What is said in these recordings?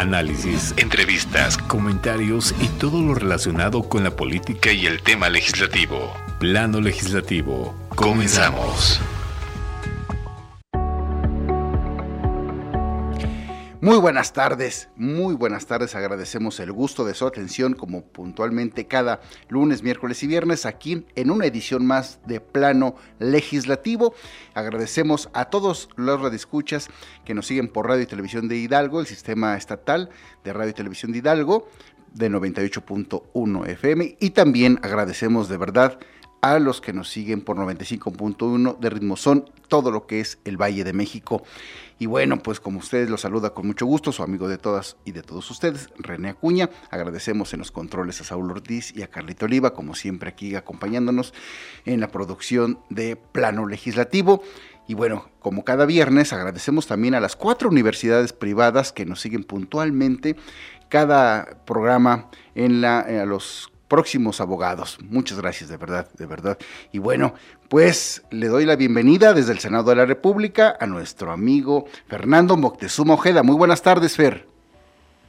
análisis, entrevistas, comentarios y todo lo relacionado con la política y el tema legislativo. Plano legislativo. Comenzamos. Muy buenas tardes, muy buenas tardes. Agradecemos el gusto de su atención como puntualmente cada lunes, miércoles y viernes aquí en una edición más de Plano Legislativo. Agradecemos a todos los radioescuchas que nos siguen por Radio y Televisión de Hidalgo, el sistema estatal de Radio y Televisión de Hidalgo de 98.1 FM y también agradecemos de verdad a los que nos siguen por 95.1 de Ritmo Son, todo lo que es el Valle de México. Y bueno, pues como ustedes los saluda con mucho gusto, su amigo de todas y de todos ustedes, René Acuña. Agradecemos en los controles a Saúl Ortiz y a Carlito Oliva, como siempre aquí acompañándonos en la producción de Plano Legislativo. Y bueno, como cada viernes, agradecemos también a las cuatro universidades privadas que nos siguen puntualmente cada programa en la, a los próximos abogados. Muchas gracias, de verdad, de verdad. Y bueno, pues le doy la bienvenida desde el Senado de la República a nuestro amigo Fernando Moctezuma Ojeda. Muy buenas tardes, Fer.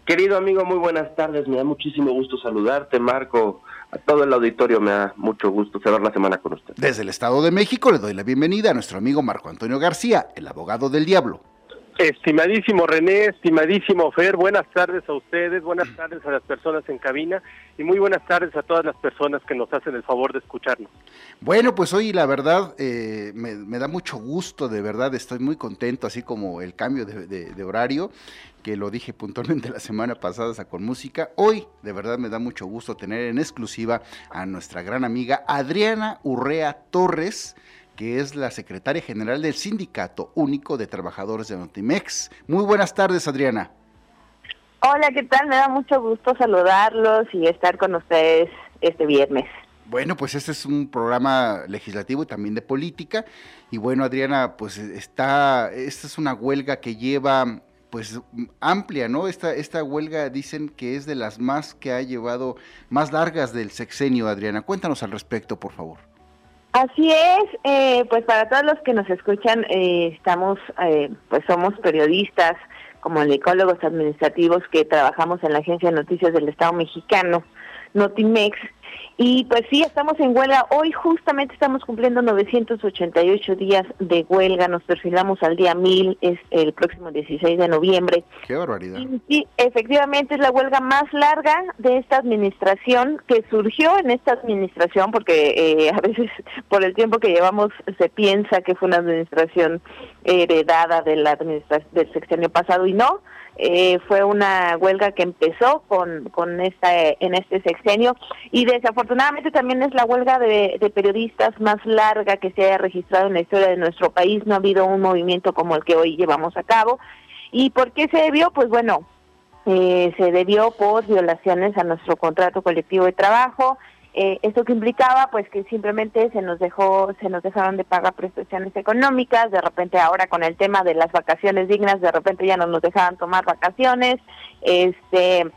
Querido amigo, muy buenas tardes. Me da muchísimo gusto saludarte, Marco. A todo el auditorio me da mucho gusto cerrar la semana con usted. Desde el Estado de México le doy la bienvenida a nuestro amigo Marco Antonio García, el abogado del diablo. Estimadísimo René, estimadísimo Fer, buenas tardes a ustedes, buenas tardes a las personas en cabina y muy buenas tardes a todas las personas que nos hacen el favor de escucharnos. Bueno, pues hoy la verdad eh, me, da mucho gusto, de verdad estoy muy contento, así como el cambio de, horario, que lo dije puntualmente la semana pasada con música. Hoy de verdad me da mucho gusto tener en exclusiva a nuestra gran amiga Adriana Urrea Torres que es la secretaria general del Sindicato Único de Trabajadores de Notimex. Muy buenas tardes, Adriana. Hola, ¿qué tal? Me da mucho gusto saludarlos y estar con ustedes este viernes. Bueno, pues este es un programa legislativo y también de política. Y bueno, Adriana, pues está, esta es una huelga que lleva pues amplia, ¿no? Esta, esta huelga dicen que es de las más que ha llevado, más largas del sexenio, Adriana. Cuéntanos al respecto, por favor. Así es, eh, pues para todos los que nos escuchan, eh, estamos, eh, pues somos periodistas, como ecólogos administrativos que trabajamos en la Agencia de Noticias del Estado Mexicano, Notimex, y pues sí, estamos en huelga. Hoy justamente estamos cumpliendo 988 días de huelga. Nos perfilamos al día 1000, es el próximo 16 de noviembre. Qué barbaridad. Y, sí, efectivamente es la huelga más larga de esta administración que surgió en esta administración, porque eh, a veces por el tiempo que llevamos se piensa que fue una administración heredada de la administración del sexenio pasado y no eh, fue una huelga que empezó con, con esta, en este sexenio y desafortunadamente también es la huelga de, periodistas más larga que se haya registrado en la historia de nuestro país. No ha habido un movimiento como el que hoy llevamos a cabo. ¿Y por qué se debió? Pues bueno, eh, se debió por violaciones a nuestro contrato colectivo de trabajo, eh, esto que implicaba pues que simplemente se nos dejó se nos dejaron de pagar prestaciones económicas de repente ahora con el tema de las vacaciones dignas de repente ya no nos dejaban tomar vacaciones este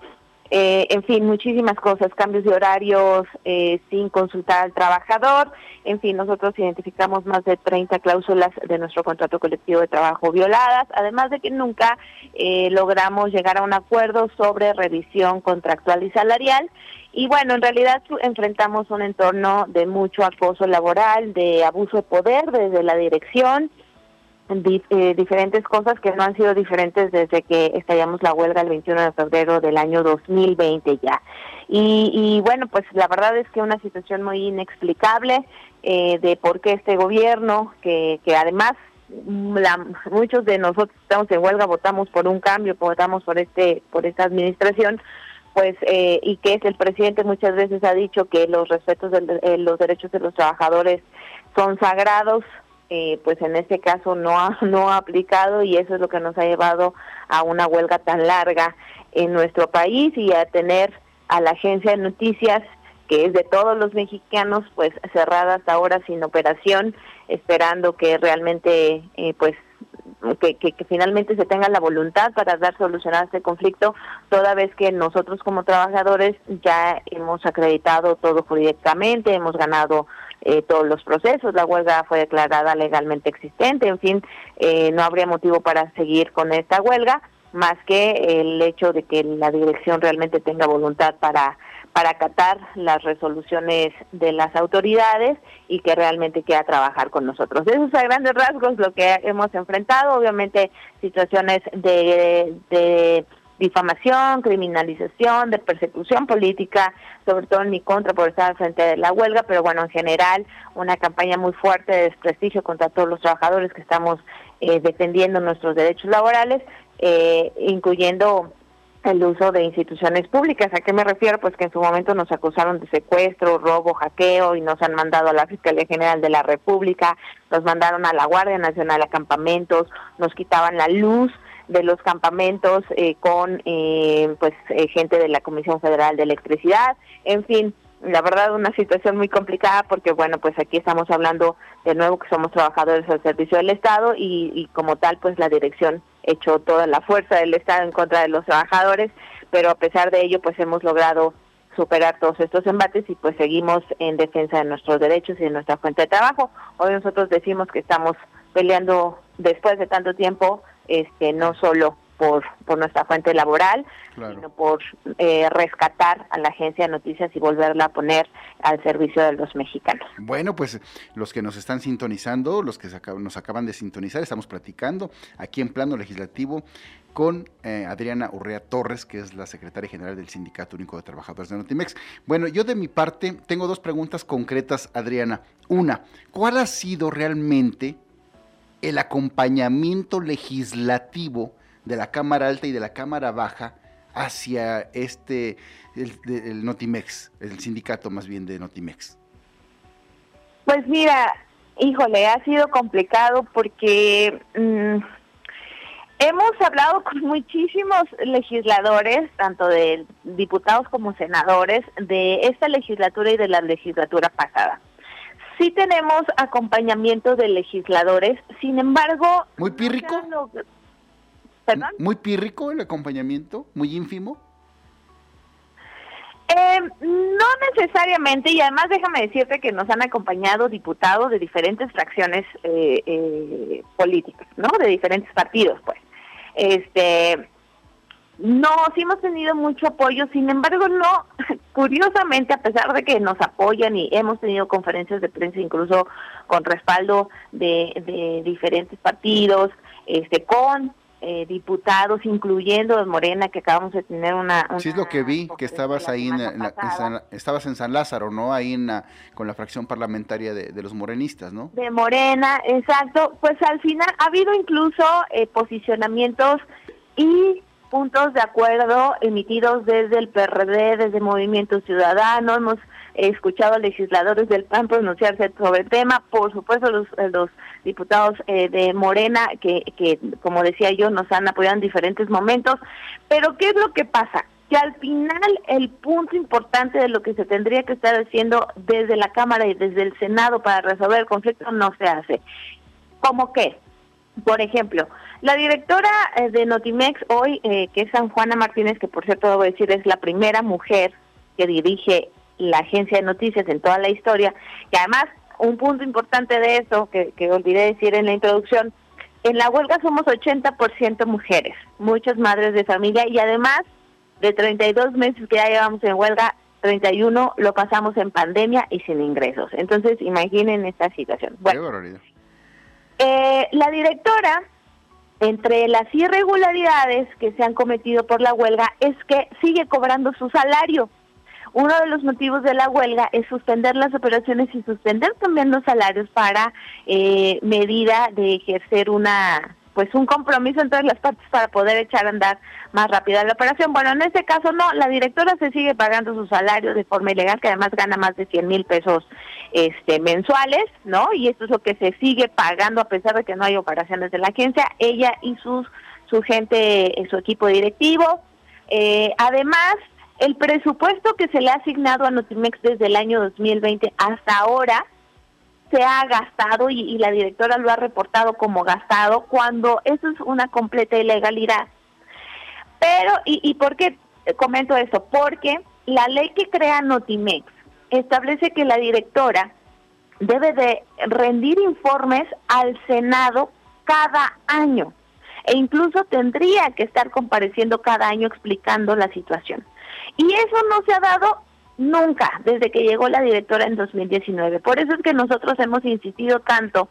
eh, en fin, muchísimas cosas, cambios de horarios eh, sin consultar al trabajador, en fin, nosotros identificamos más de 30 cláusulas de nuestro contrato colectivo de trabajo violadas, además de que nunca eh, logramos llegar a un acuerdo sobre revisión contractual y salarial. Y bueno, en realidad enfrentamos un entorno de mucho acoso laboral, de abuso de poder desde la dirección, eh, diferentes cosas que no han sido diferentes desde que estallamos la huelga el 21 de febrero del año 2020 ya. Y, bueno, pues la verdad es que una situación muy inexplicable eh, de por qué este gobierno, que, que además muchos de nosotros estamos en huelga, votamos por un cambio, votamos por este por esta administración, pues eh, y que es el presidente muchas veces ha dicho que los respetos de los derechos de los trabajadores son sagrados eh, pues en este caso no ha, no ha aplicado y eso es lo que nos ha llevado a una huelga tan larga en nuestro país y a tener a la agencia de noticias que es de todos los mexicanos pues cerrada hasta ahora sin operación esperando que realmente eh, pues que, que, que, finalmente se tenga la voluntad para dar solución a este conflicto, toda vez que nosotros como trabajadores ya hemos acreditado todo jurídicamente, hemos ganado eh, todos los procesos, la huelga fue declarada legalmente existente, en fin, eh, no habría motivo para seguir con esta huelga. más que el hecho de que la dirección realmente tenga voluntad para para acatar las resoluciones de las autoridades y que realmente quiera trabajar con nosotros. Eso es a grandes rasgos lo que hemos enfrentado, obviamente situaciones de, de difamación, criminalización, de persecución política, sobre todo en mi contra por estar frente de la huelga, pero bueno, en general una campaña muy fuerte de desprestigio contra todos los trabajadores que estamos eh, defendiendo nuestros derechos laborales, eh, incluyendo el uso de instituciones públicas. ¿A qué me refiero? Pues que en su momento nos acusaron de secuestro, robo, hackeo y nos han mandado a la Fiscalía General de la República, nos mandaron a la Guardia Nacional a campamentos, nos quitaban la luz de los campamentos eh, con eh, pues eh, gente de la Comisión Federal de Electricidad, en fin, la verdad una situación muy complicada porque bueno pues aquí estamos hablando de nuevo que somos trabajadores al servicio del Estado y, y como tal pues la dirección echó toda la fuerza del Estado en contra de los trabajadores pero a pesar de ello pues hemos logrado superar todos estos embates y pues seguimos en defensa de nuestros derechos y de nuestra fuente de trabajo. Hoy nosotros decimos que estamos peleando después de tanto tiempo este no solo por, por nuestra fuente laboral, sino por eh, rescatar a la agencia de noticias y volverla a poner al servicio de los mexicanos. Bueno, pues los que nos están sintonizando, los que nos acaban de sintonizar, estamos platicando aquí en plano legislativo con eh, Adriana Urrea Torres, que es la secretaria general del Sindicato Único de Trabajadores de Notimex. Bueno, yo de mi parte tengo dos preguntas concretas, Adriana. Una, ¿cuál ha sido realmente el acompañamiento legislativo de la Cámara Alta y de la Cámara Baja hacia este, el, Notimex, el sindicato más bien de Notimex? Pues mira, híjole, ha sido complicado porque mm, hemos hablado con muchísimos legisladores, tanto de diputados como senadores, de esta legislatura y de la legislatura pasada. Sí tenemos acompañamiento de legisladores, sin embargo... ¿Muy pírrico? ¿Muy pírrico el acompañamiento? ¿Muy ínfimo? Eh, no necesariamente, y además déjame decirte que nos han acompañado diputados de diferentes fracciones eh, eh, políticas, ¿no? De diferentes partidos, pues. Este, no, sí hemos tenido mucho apoyo, sin embargo, no, curiosamente, a pesar de que nos apoyan y hemos tenido conferencias de prensa incluso con respaldo de, de diferentes partidos, este, con eh, diputados, incluyendo de Morena, que acabamos de tener una... sí, es lo que vi, que estabas ahí, en, estabas en San Lázaro, ¿no? Ahí en con la fracción parlamentaria de, los morenistas, ¿no? De Morena, exacto. Pues al final ha habido incluso eh, posicionamientos y puntos de acuerdo emitidos desde el PRD, desde Movimiento Ciudadano, hemos He escuchado a legisladores del PAN pronunciarse sobre el tema, por supuesto los, eh, los diputados eh, de Morena, que, que como decía yo, nos han apoyado en diferentes momentos, pero ¿qué es lo que pasa? que al final el punto importante de lo que se tendría que estar haciendo desde la Cámara y desde el Senado para resolver el conflicto no se hace. ¿Cómo qué? Por ejemplo, la directora eh, de Notimex hoy, que es San Juana Martínez, que por cierto debo decir es la primera mujer que dirige la agencia de noticias en toda la historia, que además un punto importante de eso, que, que olvidé decir en la introducción, en la huelga somos 80% mujeres, muchas madres de familia y además de 32 meses que ya llevamos en huelga, 31 lo pasamos en pandemia y sin ingresos. Entonces, imaginen esta situación. Bueno, eh, la directora, entre las irregularidades que se han cometido por la huelga, es que sigue cobrando su salario. Uno de los motivos de la huelga es suspender las operaciones y suspender también los salarios para eh, medida de ejercer una pues un compromiso entre las partes para poder echar a andar más rápida la operación. Bueno, en este caso no, la directora se sigue pagando su salario de forma ilegal, que además gana más de 100 mil pesos este, mensuales, ¿no? Y esto es lo que se sigue pagando a pesar de que no hay operaciones de la agencia, ella y sus, su gente, su equipo directivo. Eh, además, el presupuesto que se le ha asignado a Notimex desde el año 2020 hasta ahora se ha gastado y, la directora lo ha reportado como gastado cuando eso es una completa ilegalidad. Pero, ¿y, y por qué comento esto? Porque la ley que crea Notimex establece que la directora debe de rendir informes al Senado cada año. e incluso tendría que estar compareciendo cada año explicando la situación. Y eso no se ha dado nunca desde que llegó la directora en 2019. Por eso es que nosotros hemos insistido tanto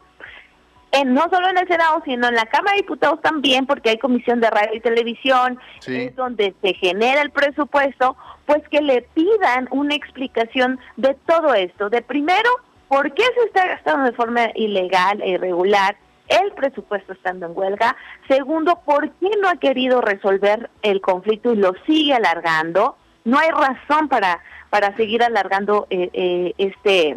en, no solo en el Senado, sino en la Cámara de Diputados también, porque hay comisión de radio y televisión, es donde se genera el presupuesto, pues que le pidan una explicación de todo esto. De primero, ¿por qué se está gastando de forma ilegal e irregular el presupuesto estando en huelga? Segundo, ¿por qué no ha querido resolver el conflicto y lo sigue alargando? No hay razón para, para seguir alargando eh, eh, este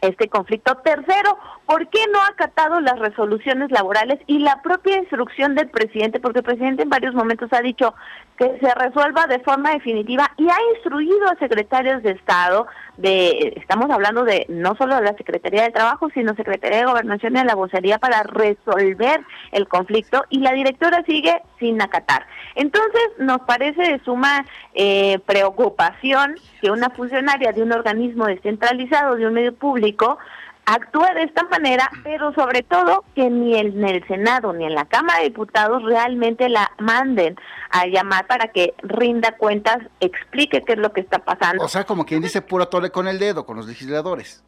este conflicto. Tercero, ¿por qué no ha acatado las resoluciones laborales y la propia instrucción del presidente? Porque el presidente en varios momentos ha dicho que se resuelva de forma definitiva y ha instruido a secretarios de Estado de, estamos hablando de no solo de la Secretaría de Trabajo, sino Secretaría de Gobernación y de la vocería para resolver el conflicto y la directora sigue sin acatar. Entonces, nos parece de suma eh, preocupación que una funcionaria de un organismo descentralizado, de un medio público, actúe de esta manera, pero sobre todo que ni en el Senado ni en la Cámara de Diputados realmente la manden a llamar para que rinda cuentas, explique qué es lo que está pasando. O sea, como quien dice puro tole con el dedo, con los legisladores.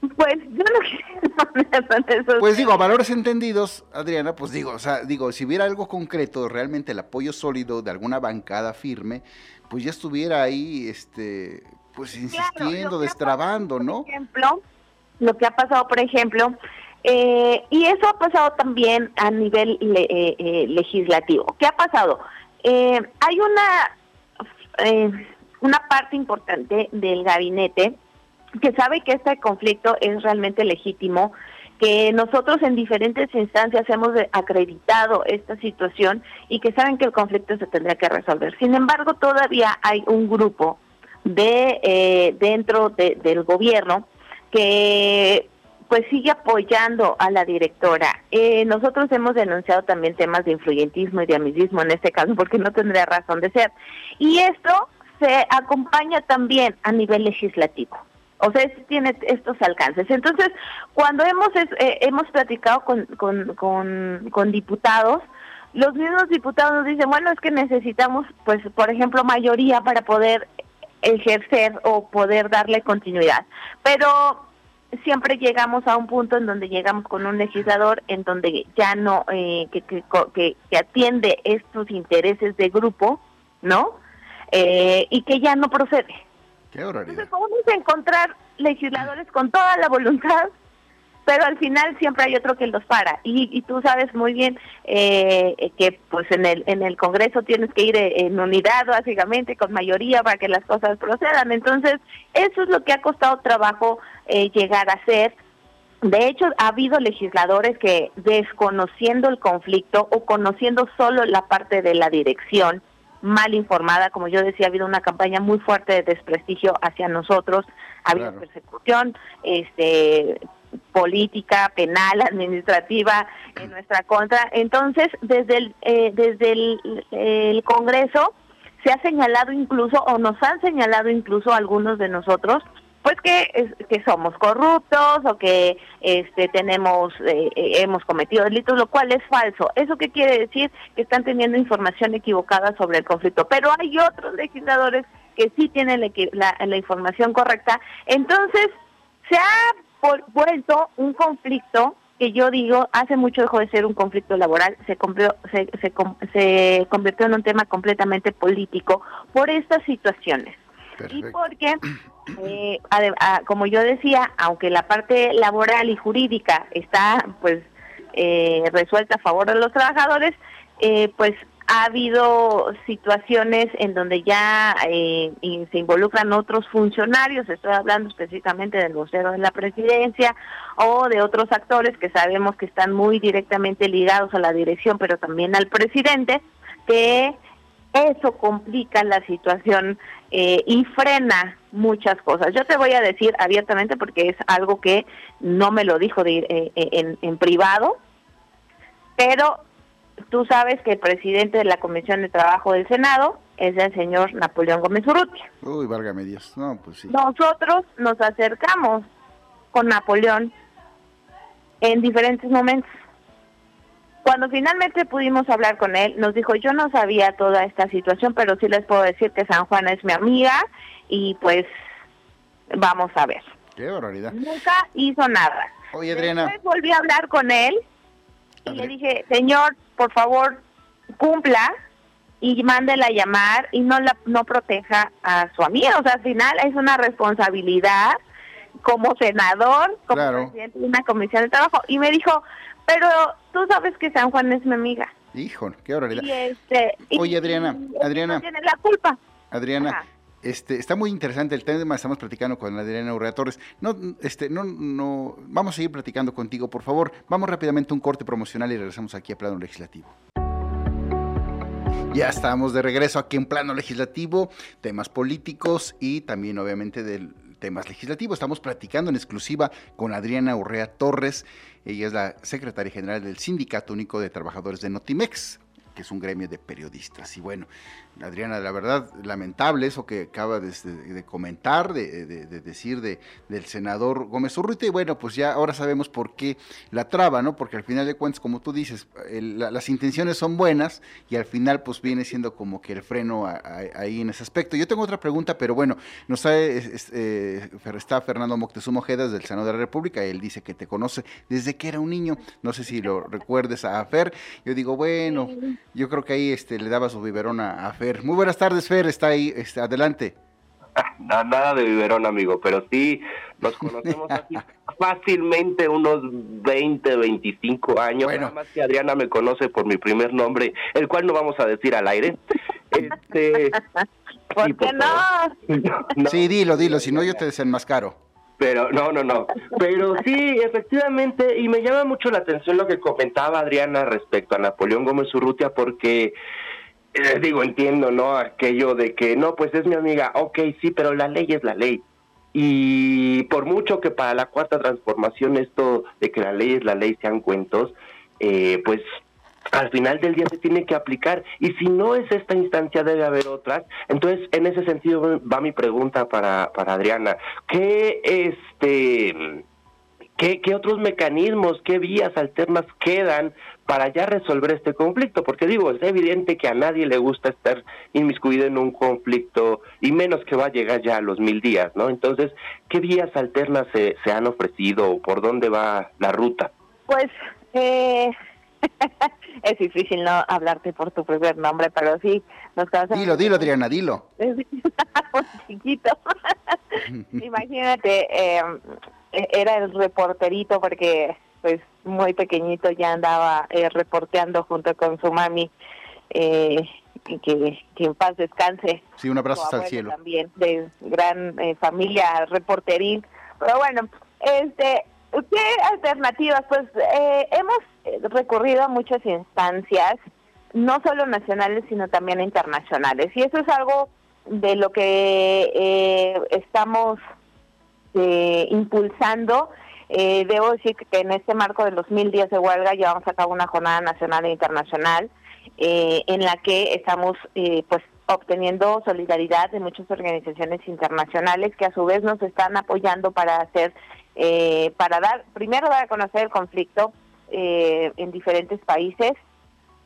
Pues yo no quiero Pues digo, a valores entendidos, Adriana, pues digo, o sea, digo, si hubiera algo concreto, realmente el apoyo sólido de alguna bancada firme, pues ya estuviera ahí, este, pues insistiendo, destrabando, ¿no? Por ejemplo, lo que ha pasado, por ejemplo, eh, y eso ha pasado también a nivel eh, eh, legislativo. ¿Qué ha pasado? hay una, una parte importante del gabinete que sabe que este conflicto es realmente legítimo, que nosotros en diferentes instancias hemos acreditado esta situación y que saben que el conflicto se tendría que resolver. Sin embargo, todavía hay un grupo de eh, dentro del gobierno que pues sigue apoyando a la directora. Eh, nosotros hemos denunciado también temas de influyentismo y de amiguismo en este caso porque no tendría razón de ser. Y esto se acompaña también a nivel legislativo. O sea, tiene estos alcances. Entonces, cuando hemos eh, hemos platicado con, con, con, con diputados, los mismos diputados nos dicen, bueno, es que necesitamos, pues, por ejemplo, mayoría para poder ejercer o poder darle continuidad. Pero siempre llegamos a un punto en donde llegamos con un legislador en donde ya no, eh, que, que, que, atiende estos intereses de grupo, ¿no? Eh, y que ya no procede. Qué Entonces vamos a encontrar legisladores con toda la voluntad pero al final siempre hay otro que los para. Y, tú sabes muy bien eh, que pues en el en el Congreso tienes que ir en unidad básicamente con mayoría para que las cosas procedan. Entonces eso es lo que ha costado trabajo eh, llegar a ser. De hecho, ha habido legisladores que desconociendo el conflicto o conociendo solo la parte de la dirección, mal informada, como yo decía, ha habido una campaña muy fuerte de desprestigio hacia nosotros, ha habido persecución, este política, penal, administrativa en nuestra contra. Entonces, desde el, eh, desde el, Congreso se ha señalado incluso, o nos han señalado incluso algunos de nosotros, pues que, que somos corruptos o que este tenemos eh, eh, hemos cometido delitos lo cual es falso. Eso qué quiere decir que están teniendo información equivocada sobre el conflicto. Pero hay otros legisladores que sí tienen la, la información correcta. Entonces se ha vuelto un conflicto que yo digo hace mucho dejó de ser un conflicto laboral, se, se, se, se convirtió en un tema completamente político por estas situaciones. Y porque, eh, como yo decía, aunque la parte laboral y jurídica está pues eh, resuelta a favor de los trabajadores, eh, pues ha habido situaciones en donde ya eh, se involucran otros funcionarios, estoy hablando específicamente del vocero de la presidencia o de otros actores que sabemos que están muy directamente ligados a la dirección, pero también al presidente, que eso complica la situación eh, y frena muchas cosas. Yo te voy a decir abiertamente porque es algo que no me lo dijo de, eh, en, en privado, pero tú sabes que el presidente de la Comisión de Trabajo del Senado es el señor Napoleón Gómez Urrutia. Uy, válgame Dios. No, pues sí. Nosotros nos acercamos con Napoleón en diferentes momentos. Cuando finalmente pudimos hablar con él, nos dijo, yo no sabía toda esta situación, pero sí les puedo decir que San Juan es mi amiga y pues vamos a ver. Qué barbaridad. Nunca hizo nada. Oye, Adriana. Después volví a hablar con él y le dije, señor, por favor, cumpla y mándela a llamar y no la no proteja a su amiga. O sea, al final es una responsabilidad como senador, como presidente de una comisión de trabajo. Y me dijo, pero tú sabes que San Juan es mi amiga. Hijo, qué horrible. Este, Oye, Adriana, Adriana. No tiene la culpa. Adriana. Este, está muy interesante el tema, estamos platicando con Adriana Urrea Torres. No, este, no, no, vamos a seguir platicando contigo, por favor. Vamos rápidamente a un corte promocional y regresamos aquí a plano legislativo. Ya estamos de regreso aquí en plano legislativo, temas políticos y también obviamente de temas legislativos. Estamos platicando en exclusiva con Adriana Urrea Torres. Ella es la secretaria general del Sindicato Único de Trabajadores de Notimex que es un gremio de periodistas. Y bueno, Adriana, la verdad, lamentable eso que acaba de, comentar, de, decir de, del senador Gómez Urruita. Y bueno, pues ya ahora sabemos por qué la traba, ¿no? Porque al final de cuentas, como tú dices, las intenciones son buenas y al final pues viene siendo como que el freno ahí en ese aspecto. Yo tengo otra pregunta, pero bueno, nos sabe, eh, está Fernando Moctezuma Ojeda del Senado de la República. Él dice que te conoce desde que era un niño. No sé si lo recuerdes a Fer. Yo digo, bueno, yo creo que ahí este, le daba su biberón a Fer muy buenas tardes, Fer, está ahí, está, adelante. Nada de biberón, amigo, pero sí nos conocemos así fácilmente unos 20, 25 años. Bueno. Nada más que Adriana me conoce por mi primer nombre, el cual no vamos a decir al aire. Este, ¿Por qué no? Sí, dilo, dilo, si no yo te desenmascaro. Pero no, no, no. Pero sí, efectivamente, y me llama mucho la atención lo que comentaba Adriana respecto a Napoleón Gómez Urrutia, porque les digo, entiendo, ¿no? Aquello de que, no, pues es mi amiga, ok, sí, pero la ley es la ley. Y por mucho que para la cuarta transformación esto de que la ley es la ley sean cuentos, eh, pues al final del día se tiene que aplicar. Y si no es esta instancia, debe haber otras. Entonces, en ese sentido va mi pregunta para, para Adriana. ¿Qué, este, qué, qué otros mecanismos, qué vías alternas quedan para ya resolver este conflicto, porque digo, es evidente que a nadie le gusta estar inmiscuido en un conflicto y menos que va a llegar ya a los mil días, ¿no? Entonces, ¿qué vías alternas se, se han ofrecido o por dónde va la ruta? Pues eh, es difícil no hablarte por tu primer nombre, pero sí, nos Dilo, dilo, Adriana, dilo. chiquito. Imagínate, eh, era el reporterito porque pues muy pequeñito ya andaba eh, reporteando junto con su mami eh, que, que, en paz descanse. Sí, un abrazo hasta el cielo. También de gran eh, familia reporteril. Pero bueno, este, ¿qué alternativas? Pues eh, hemos recurrido a muchas instancias, no solo nacionales, sino también internacionales. Y eso es algo de lo que estamos impulsando eh, debo decir que en este marco de los mil días de huelga llevamos a cabo una jornada nacional e internacional eh, en la que estamos eh, pues obteniendo solidaridad de muchas organizaciones internacionales que a su vez nos están apoyando para hacer eh, para dar primero dar a conocer el conflicto en diferentes países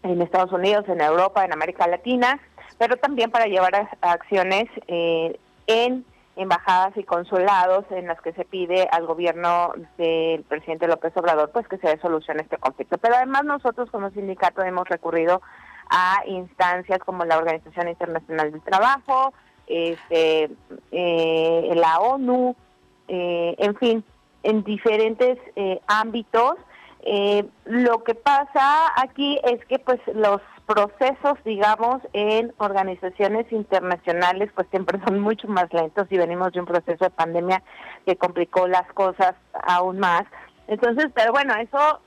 en Estados Unidos en Europa en América Latina pero también para llevar a, acciones en embajadas y consulados en las que se pide al gobierno del presidente López Obrador pues que se dé solución a este conflicto. Pero además nosotros como sindicato hemos recurrido a instancias como la Organización Internacional del Trabajo, este, eh, la ONU, eh, en fin, en diferentes eh, ámbitos. lo que pasa aquí es que pues los procesos, digamos, en organizaciones internacionales, pues siempre son mucho más lentos y venimos de un proceso de pandemia que complicó las cosas aún más. Entonces, pero bueno, eso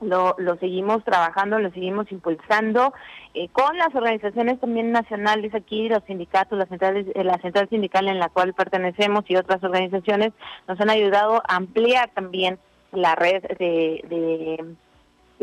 lo, seguimos trabajando, lo seguimos impulsando eh, con las organizaciones también nacionales aquí, los sindicatos, las centrales, eh, la central sindical en la cual pertenecemos y otras organizaciones nos han ayudado a ampliar también la red de de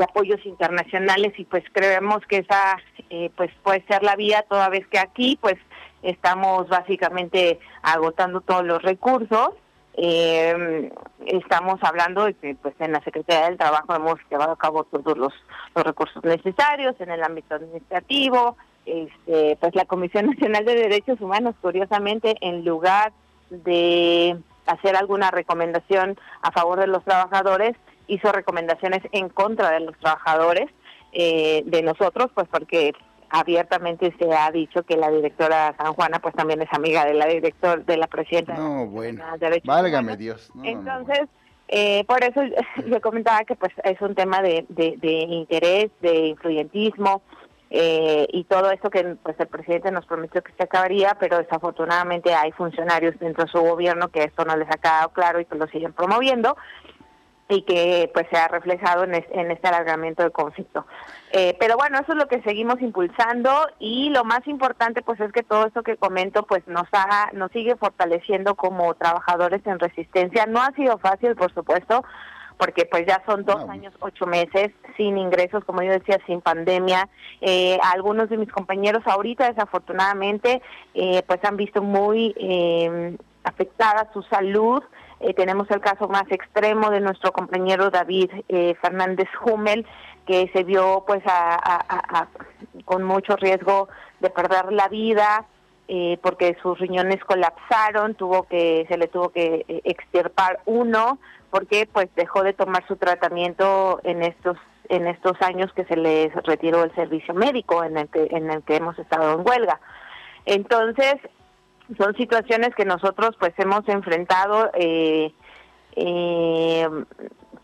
apoyos internacionales y pues creemos que esa eh, pues puede ser la vía toda vez que aquí pues estamos básicamente agotando todos los recursos. Eh, estamos hablando de que pues en la Secretaría del Trabajo hemos llevado a cabo todos los, los recursos necesarios en el ámbito administrativo, este, pues la Comisión Nacional de Derechos Humanos, curiosamente, en lugar de hacer alguna recomendación a favor de los trabajadores, hizo recomendaciones en contra de los trabajadores, eh, de nosotros, pues porque abiertamente se ha dicho que la directora San Juana pues también es amiga de la directora de la presidenta no bueno. Válgame Dios. Entonces eh, por eso yo comentaba que pues es un tema de, de, interés de influyentismo eh, y todo esto que pues el presidente nos prometió que se acabaría pero desafortunadamente hay funcionarios dentro de su gobierno que esto no les ha quedado claro y que lo siguen promoviendo y que pues se ha reflejado en, este alargamiento del conflicto. Eh, pero bueno, eso es lo que seguimos impulsando y lo más importante pues es que todo esto que comento pues nos ha, nos sigue fortaleciendo como trabajadores en resistencia. No ha sido fácil, por supuesto, porque pues ya son dos años, ocho meses sin ingresos, como yo decía, sin pandemia. Eh, algunos de mis compañeros ahorita desafortunadamente eh, pues han visto muy eh, afectada su salud eh, tenemos el caso más extremo de nuestro compañero David eh, Fernández Hummel, que se vio pues con mucho riesgo de perder la vida eh, porque sus riñones colapsaron, tuvo que se le tuvo que extirpar uno porque pues dejó de tomar su tratamiento en estos en estos años que se les retiró el servicio médico en el que en el que hemos estado en huelga. Entonces, son situaciones que nosotros pues hemos enfrentado eh, eh,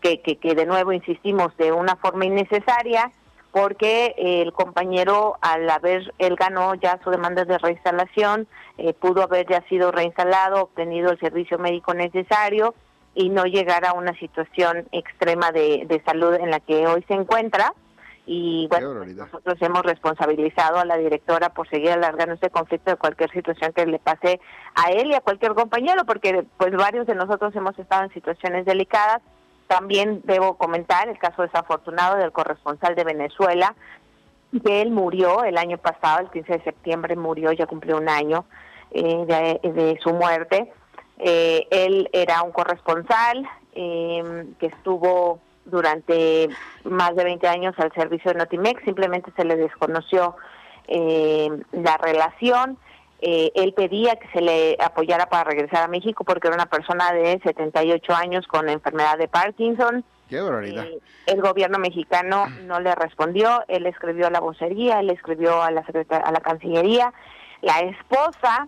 que, que, de nuevo insistimos de una forma innecesaria porque el compañero al haber él ganó ya su demanda de reinstalación eh, pudo haber ya sido reinstalado obtenido el servicio médico necesario y no llegar a una situación extrema de salud en la que hoy se encuentra y bueno, pues, nosotros hemos responsabilizado a la directora por seguir alargando este conflicto de cualquier situación que le pase a él y a cualquier compañero, porque pues varios de nosotros hemos estado en situaciones delicadas. También debo comentar el caso desafortunado del corresponsal de Venezuela, que él murió el año pasado, el 15 de septiembre murió, ya cumplió un año eh, de, su muerte. Eh, él era un corresponsal eh, que estuvo durante más de 20 años al servicio de Notimex, simplemente se le desconoció eh, la relación. Eh, él pedía que se le apoyara para regresar a México porque era una persona de 78 años con enfermedad de Parkinson. Qué barbaridad. Eh, el gobierno mexicano no le respondió, él escribió a la vocería, él escribió a la, a la Cancillería. La esposa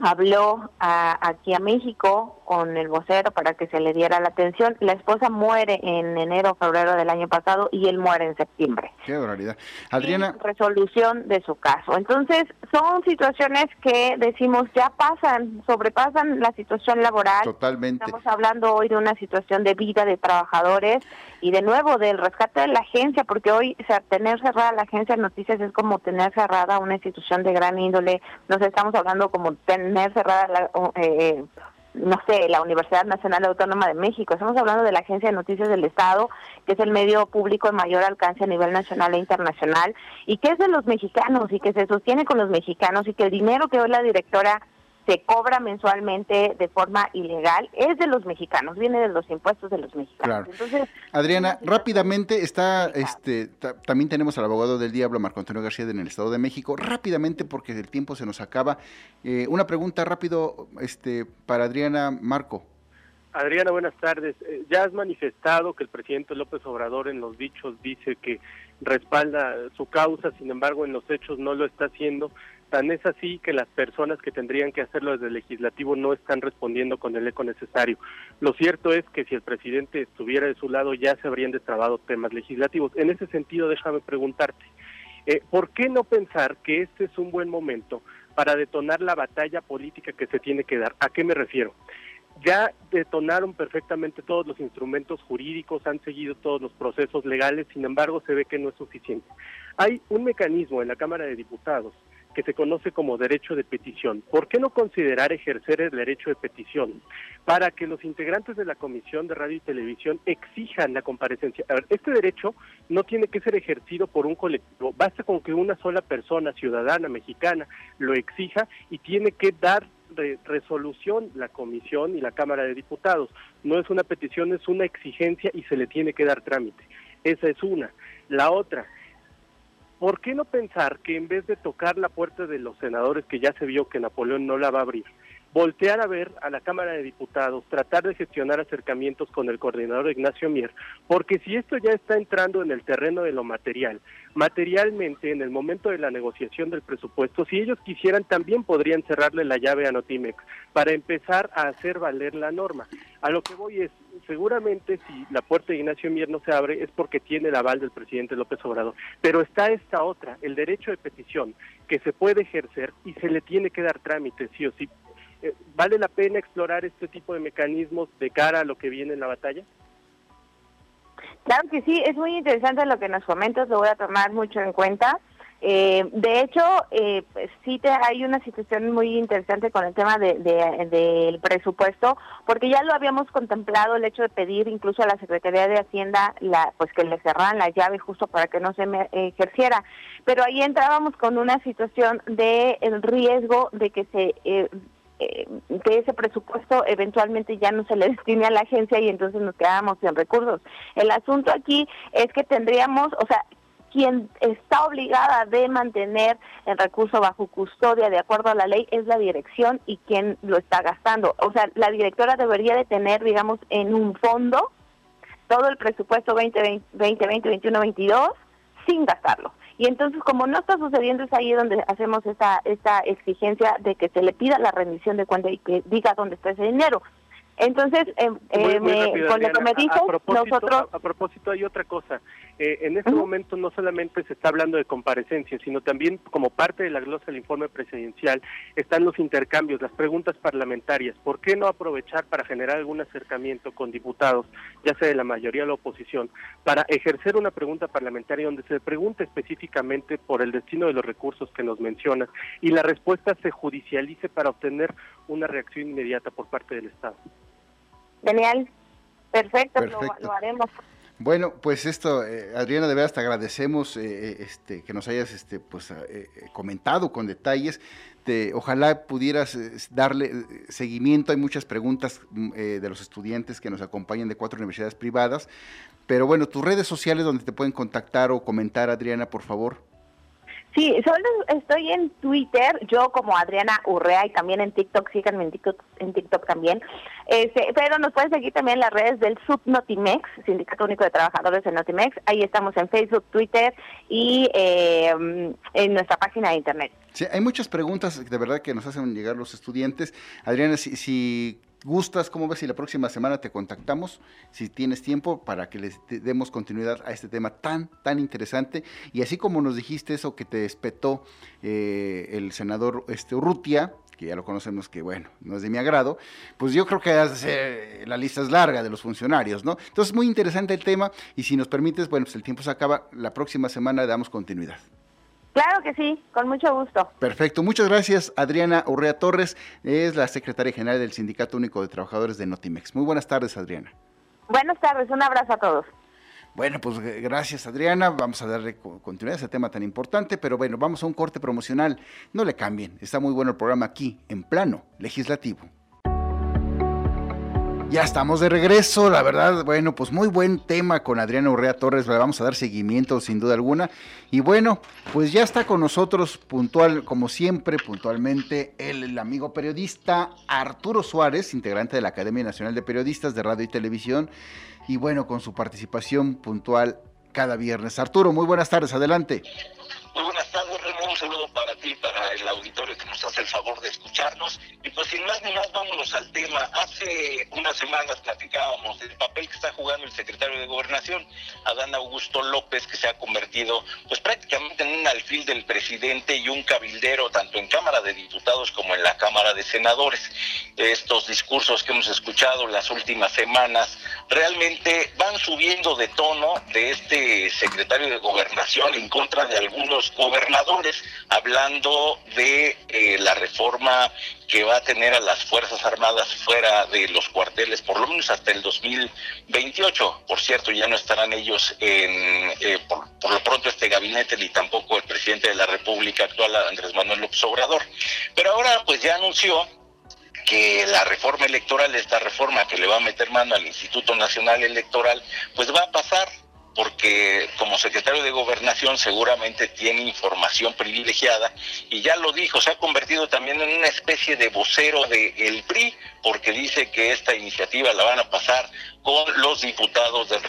habló aquí a México con el vocero para que se le diera la atención. La esposa muere en enero o febrero del año pasado y él muere en septiembre. Qué barbaridad. Adriana. resolución de su caso. Entonces, son situaciones que decimos ya pasan, sobrepasan la situación laboral. Totalmente. Estamos hablando hoy de una situación de vida de trabajadores y de nuevo del rescate de la agencia, porque hoy tener cerrada la agencia de noticias es como tener cerrada una institución de gran índole. Nos estamos hablando como tener cerrada la, eh, no sé, la Universidad Nacional Autónoma de México. Estamos hablando de la Agencia de Noticias del Estado, que es el medio público de mayor alcance a nivel nacional e internacional, y que es de los mexicanos y que se sostiene con los mexicanos y que el dinero que hoy la directora se cobra mensualmente de forma ilegal es de los mexicanos, viene de los impuestos de los mexicanos. Entonces, Adriana, rápidamente está, este, también tenemos al abogado del diablo, Marco Antonio García, en el Estado de México. Rápidamente, porque el tiempo se nos acaba, eh, una pregunta rápido este, para Adriana Marco. Adriana, buenas tardes. Eh, ya has manifestado que el presidente López Obrador en los dichos dice que respalda su causa, sin embargo en los hechos no lo está haciendo. Tan es así que las personas que tendrían que hacerlo desde el legislativo no están respondiendo con el eco necesario. Lo cierto es que si el presidente estuviera de su lado ya se habrían destrabado temas legislativos. En ese sentido, déjame preguntarte, eh, ¿por qué no pensar que este es un buen momento para detonar la batalla política que se tiene que dar? ¿A qué me refiero? ya detonaron perfectamente todos los instrumentos jurídicos, han seguido todos los procesos legales, sin embargo se ve que no es suficiente. Hay un mecanismo en la Cámara de Diputados que se conoce como derecho de petición. ¿Por qué no considerar ejercer el derecho de petición para que los integrantes de la Comisión de Radio y Televisión exijan la comparecencia? A ver, este derecho no tiene que ser ejercido por un colectivo, basta con que una sola persona ciudadana mexicana lo exija y tiene que dar resolución la Comisión y la Cámara de Diputados. No es una petición, es una exigencia y se le tiene que dar trámite. Esa es una. La otra, ¿por qué no pensar que en vez de tocar la puerta de los senadores, que ya se vio que Napoleón no la va a abrir, voltear a ver a la Cámara de Diputados, tratar de gestionar acercamientos con el coordinador Ignacio Mier, porque si esto ya está entrando en el terreno de lo material, materialmente en el momento de la negociación del presupuesto, si ellos quisieran también podrían cerrarle la llave a Notimex para empezar a hacer valer la norma. A lo que voy es, seguramente si la puerta de Ignacio Mier no se abre es porque tiene el aval del presidente López Obrador, pero está esta otra, el derecho de petición, que se puede ejercer y se le tiene que dar trámite, sí o sí, eh, ¿vale la pena explorar este tipo de mecanismos de cara a lo que viene en la batalla? Claro que sí, es muy interesante lo que nos comentas, lo voy a tomar mucho en cuenta. Eh, de hecho, eh, pues, sí te, hay una situación muy interesante con el tema del de, presupuesto, porque ya lo habíamos contemplado el hecho de pedir incluso a la Secretaría de Hacienda la, pues que le cerraran la llave justo para que no se ejerciera. Pero ahí entrábamos con una situación de el riesgo de que se eh, eh, que ese presupuesto eventualmente ya no se le destine a la agencia y entonces nos quedamos sin recursos. El asunto aquí es que tendríamos, o sea, quien está obligada de mantener el recurso bajo custodia de acuerdo a la ley es la dirección y quien lo está gastando. O sea, la directora debería de tener, digamos, en un fondo todo el presupuesto 2020, 2020 21, 22 sin gastarlo. Y entonces, como no está sucediendo, es ahí donde hacemos esta, esta exigencia de que se le pida la rendición de cuenta y que diga dónde está ese dinero. Entonces, eh, eh con lo que me dices, nosotros... A, propósito, hay otra cosa. Eh, en este momento no solamente se está hablando de comparecencia, sino también como parte de la glosa del informe presidencial están los intercambios, las preguntas parlamentarias. ¿Por qué no aprovechar para generar algún acercamiento con diputados, ya sea de la mayoría o la oposición, para ejercer una pregunta parlamentaria donde se pregunte específicamente por el destino de los recursos que nos mencionas y la respuesta se judicialice para obtener una reacción inmediata por parte del Estado? Genial, perfecto, Lo, haremos. Bueno, pues esto, eh, Adriana, de verdad te agradecemos eh, eh, este, que nos hayas este, pues, comentado con detalles. ojalá pudieras darle seguimiento. Hay muchas preguntas mm, de los estudiantes que nos acompañan de cuatro universidades privadas. Pero bueno, tus redes sociales donde te pueden contactar o comentar, Adriana, por favor. Sí, solo estoy en Twitter, yo como Adriana Urrea y también en TikTok, síganme en TikTok, en TikTok también. Este, pero nos pueden seguir también en las redes del Subnotimex, Sindicato Único de Trabajadores de Notimex. Ahí estamos en Facebook, Twitter y eh, en nuestra página de internet. Sí, hay muchas preguntas de verdad que nos hacen llegar los estudiantes. Adriana, si, si gustas, ¿cómo ves si la próxima semana te contactamos, si tienes tiempo, para que les demos continuidad a este tema tan, tan interesante? Y así como nos dijiste eso que te despetó eh, el senador este, Urrutia, que ya lo conocemos que, bueno, no es de mi agrado, pues yo creo que la lista es larga de los funcionarios, ¿no? Entonces, muy interesante el tema y si nos permites, bueno, pues el tiempo se acaba, la próxima semana le damos continuidad. Claro que sí, con mucho gusto. Perfecto, muchas gracias Adriana Urrea Torres, es la secretaria general del Sindicato Único de Trabajadores de Notimex. Muy buenas tardes Adriana. Buenas tardes, un abrazo a todos. Bueno, pues gracias Adriana, vamos a darle continuidad a ese tema tan importante, pero bueno, vamos a un corte promocional. No le cambien, está muy bueno el programa aquí, en plano legislativo. Ya estamos de regreso, la verdad, bueno, pues muy buen tema con Adriana Urrea Torres, le vamos a dar seguimiento sin duda alguna. Y bueno, pues ya está con nosotros puntual, como siempre, puntualmente, el, amigo periodista Arturo Suárez, integrante de la Academia Nacional de Periodistas de Radio y Televisión, y bueno, con su participación puntual cada viernes. Arturo, muy buenas tardes, adelante. Muy buenas tardes, Ramón. Un saludo para ti, para el auditorio que nos hace el favor de escucharnos. Y pues sin más ni más, vámonos al tema. Hace unas semanas platicábamos del papel que está jugando el secretario de Gobernación, Adán Augusto López, que se ha convertido pues prácticamente en un alfil del presidente y un cabildero tanto en Cámara de Diputados como en la Cámara de Senadores. Estos discursos que hemos escuchado las últimas semanas realmente van subiendo de tono de este secretario de Gobernación en contra de algunos gobernadores, hablando de eh, la reforma que va a tener a las Fuerzas Armadas fuera de los cuarteles, por lo menos hasta el 2028. Por cierto, ya no estarán ellos en, eh, por, por, lo pronto, este gabinete, ni tampoco el presidente de la República actual, Andrés Manuel López Obrador. Pero ahora, pues ya anunció que la reforma electoral, esta reforma que le va a meter mano al Instituto Nacional Electoral, pues va a pasar porque como secretario de gobernación seguramente tiene información privilegiada y ya lo dijo, se ha convertido también en una especie de vocero del el PRI porque dice que esta iniciativa la van a pasar con los diputados del,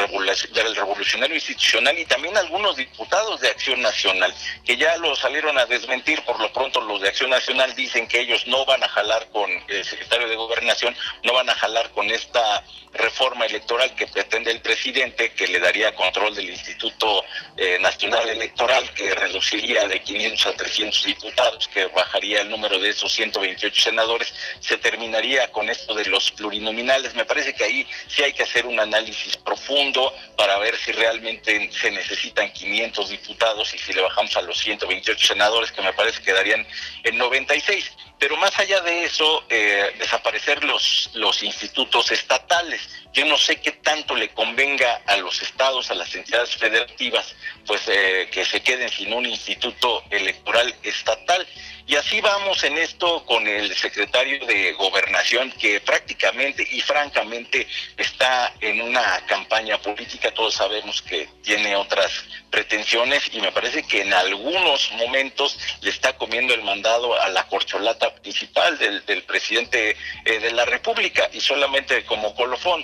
Revolucionario Institucional y también algunos diputados de Acción Nacional, que ya lo salieron a desmentir, por lo pronto los de Acción Nacional dicen que ellos no van a jalar con el secretario de Gobernación, no van a jalar con esta reforma electoral que pretende el presidente, que le daría control del Instituto eh, Nacional Electoral, que reduciría de 500 a 300 diputados, que bajaría el número de esos 128 senadores, se terminaría con esto de los plurinominales. Me parece que ahí sí hay que hacer un análisis profundo para ver si realmente se necesitan 500 diputados y si le bajamos a los 128 senadores, que me parece que darían en 96. Pero más allá de eso, eh, desaparecer los, los institutos estatales. Yo no sé qué tanto le convenga a los estados, a las entidades federativas, pues eh, que se queden sin un instituto electoral estatal. Y así vamos en esto con el secretario de Gobernación, que prácticamente y francamente está en una campaña política. Todos sabemos que tiene otras pretensiones y me parece que en algunos momentos le está comiendo el mandado a la corcholata principal del, presidente eh, de la República y solamente como colofón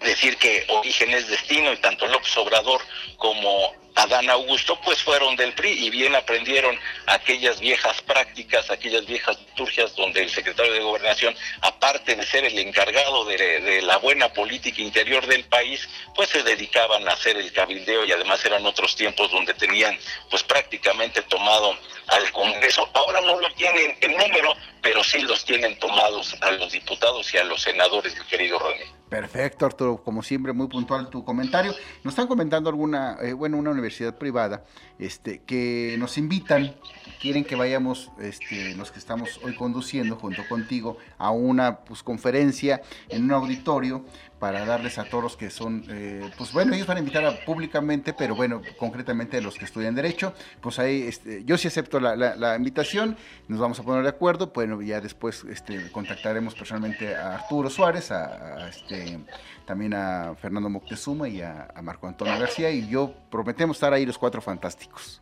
decir que origen es destino y tanto López Obrador como Adán Augusto pues fueron del PRI y bien aprendieron aquellas viejas prácticas, aquellas viejas liturgias donde el secretario de Gobernación, aparte de ser el encargado de, la buena política interior del país, pues se dedicaban a hacer el cabildeo y además eran otros tiempos donde tenían pues prácticamente tomado al Congreso. Ahora no lo tienen en número, pero sí los tienen tomados a los diputados y a los senadores, mi querido René. Perfecto, Arturo. Como siempre, muy puntual tu comentario. Nos están comentando alguna, eh, bueno, una universidad privada, este, que nos invitan, quieren que vayamos, este, los que estamos hoy conduciendo junto contigo, a una pues, conferencia en un auditorio para darles a todos los que son, eh, pues bueno, ellos van a invitar a, públicamente, pero bueno, concretamente los que estudian Derecho, pues ahí este, yo sí acepto la, la, invitación, nos vamos a poner de acuerdo, bueno, ya después este, contactaremos personalmente a Arturo Suárez, a, a este, también a Fernando Moctezuma y a, a Marco Antonio García, y yo prometemos estar ahí los cuatro fantásticos.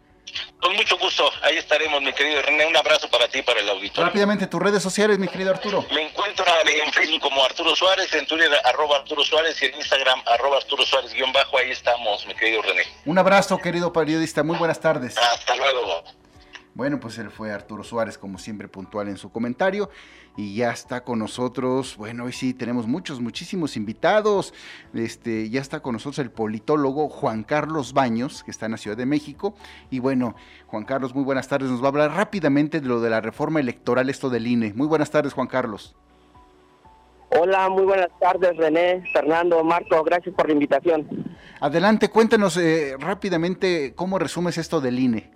Con mucho gusto, ahí estaremos, mi querido René. Un abrazo para ti y para el auditorio. Rápidamente, tus redes sociales, mi querido Arturo. Me encuentro en Facebook como Arturo Suárez, en Twitter arroba Arturo Suárez y en Instagram arroba Arturo Suárez guion bajo. Ahí estamos, mi querido René. Un abrazo, querido periodista. Muy buenas tardes. Hasta luego. Bueno, pues él fue Arturo Suárez, como siempre, puntual en su comentario. Y ya está con nosotros, bueno, hoy sí tenemos muchos, muchísimos invitados. Este, ya está con nosotros el politólogo Juan Carlos Baños, que está en la Ciudad de México. Y bueno, Juan Carlos, muy buenas tardes. Nos va a hablar rápidamente de lo de la reforma electoral, esto del INE. Muy buenas tardes, Juan Carlos. Hola, muy buenas tardes, René, Fernando, Marco, gracias por la invitación. Adelante, cuéntanos eh, rápidamente cómo resumes esto del INE.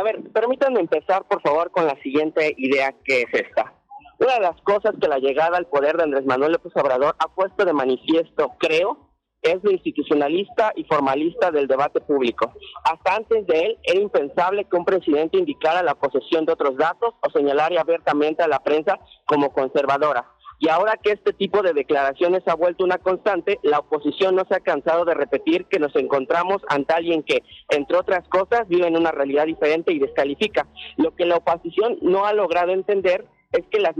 A ver, permítanme empezar, por favor, con la siguiente idea que es esta. Una de las cosas que la llegada al poder de Andrés Manuel López Obrador ha puesto de manifiesto, creo, es lo institucionalista y formalista del debate público. Hasta antes de él era impensable que un presidente indicara la posesión de otros datos o señalara abiertamente a la prensa como conservadora. Y ahora que este tipo de declaraciones ha vuelto una constante, la oposición no se ha cansado de repetir que nos encontramos ante alguien que, entre otras cosas, vive en una realidad diferente y descalifica. Lo que la oposición no ha logrado entender es que las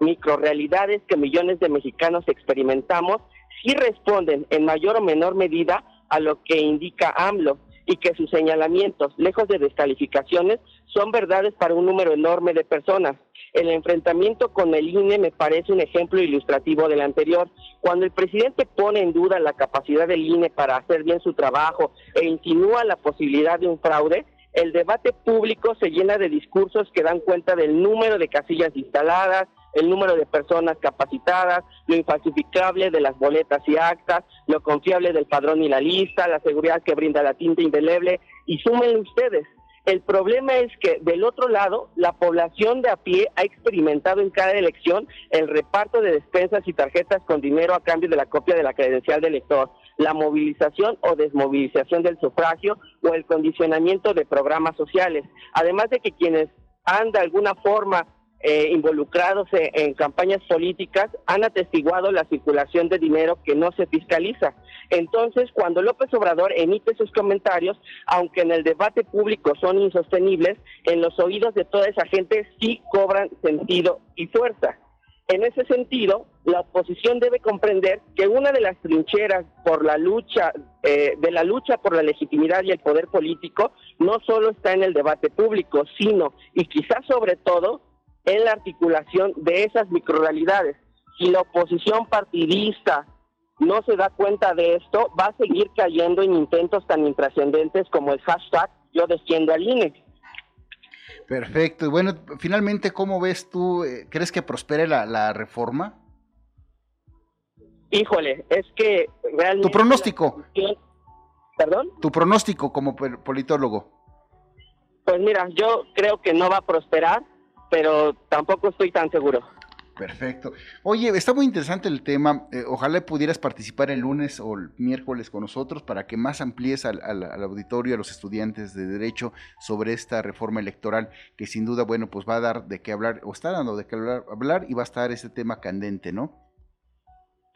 microrealidades que millones de mexicanos experimentamos sí responden en mayor o menor medida a lo que indica AMLO y que sus señalamientos, lejos de descalificaciones, son verdades para un número enorme de personas. El enfrentamiento con el INE me parece un ejemplo ilustrativo del anterior. Cuando el presidente pone en duda la capacidad del INE para hacer bien su trabajo e insinúa la posibilidad de un fraude, el debate público se llena de discursos que dan cuenta del número de casillas instaladas, el número de personas capacitadas, lo infalsificable de las boletas y actas, lo confiable del padrón y la lista, la seguridad que brinda la tinta indeleble, y súmenle ustedes. El problema es que del otro lado, la población de a pie ha experimentado en cada elección el reparto de despensas y tarjetas con dinero a cambio de la copia de la credencial del elector, la movilización o desmovilización del sufragio o el condicionamiento de programas sociales. Además de que quienes han de alguna forma eh, involucrados en, campañas políticas han atestiguado la circulación de dinero que no se fiscaliza. Entonces, cuando López Obrador emite sus comentarios, aunque en el debate público son insostenibles, en los oídos de toda esa gente sí cobran sentido y fuerza. En ese sentido, la oposición debe comprender que una de las trincheras por la lucha eh, de la lucha por la legitimidad y el poder político no solo está en el debate público, sino y quizás sobre todo en la articulación de esas microrealidades. Si la oposición partidista no se da cuenta de esto, va a seguir cayendo en intentos tan intrascendentes como el hashtag yo defiendo al INE. Perfecto. Y bueno, finalmente, ¿cómo ves tú? Eh, ¿Crees que prospere la, la reforma? Híjole, es que realmente... ¿Tu pronóstico? ¿Perdón? ¿Tu pronóstico como politólogo? Pues mira, yo creo que no va a prosperar pero tampoco estoy tan seguro. Perfecto. Oye, está muy interesante el tema. Eh, ojalá pudieras participar el lunes o el miércoles con nosotros para que más amplíes al, auditorio, a los estudiantes de Derecho sobre esta reforma electoral que sin duda, bueno, pues va a dar de qué hablar, o está dando de qué hablar, y va a estar ese tema candente, ¿no?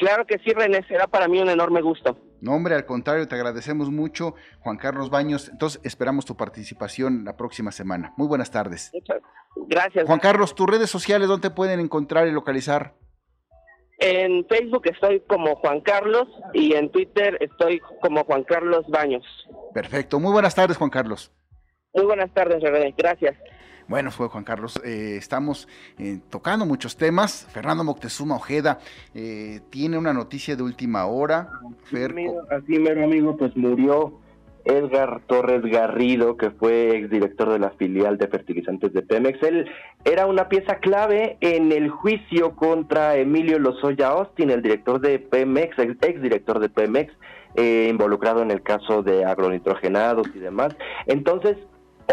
Claro que sí, René, será para mí un enorme gusto. No, hombre, al contrario, te agradecemos mucho, Juan Carlos Baños. Entonces, esperamos tu participación la próxima semana. Muy buenas tardes. Muchas gracias. Juan Carlos, tus redes sociales, ¿dónde pueden encontrar y localizar? En Facebook estoy como Juan Carlos y en Twitter estoy como Juan Carlos Baños. Perfecto. Muy buenas tardes, Juan Carlos. Muy buenas tardes, René. Gracias. Bueno, fue Juan Carlos. Eh, estamos eh, tocando muchos temas. Fernando Moctezuma Ojeda eh, tiene una noticia de última hora. así mero amigo, pues murió Edgar Torres Garrido, que fue exdirector de la filial de fertilizantes de Pemex. Él era una pieza clave en el juicio contra Emilio Lozoya Austin, el director de Pemex, exdirector de Pemex, involucrado en el caso de agronitrogenados y demás. Entonces,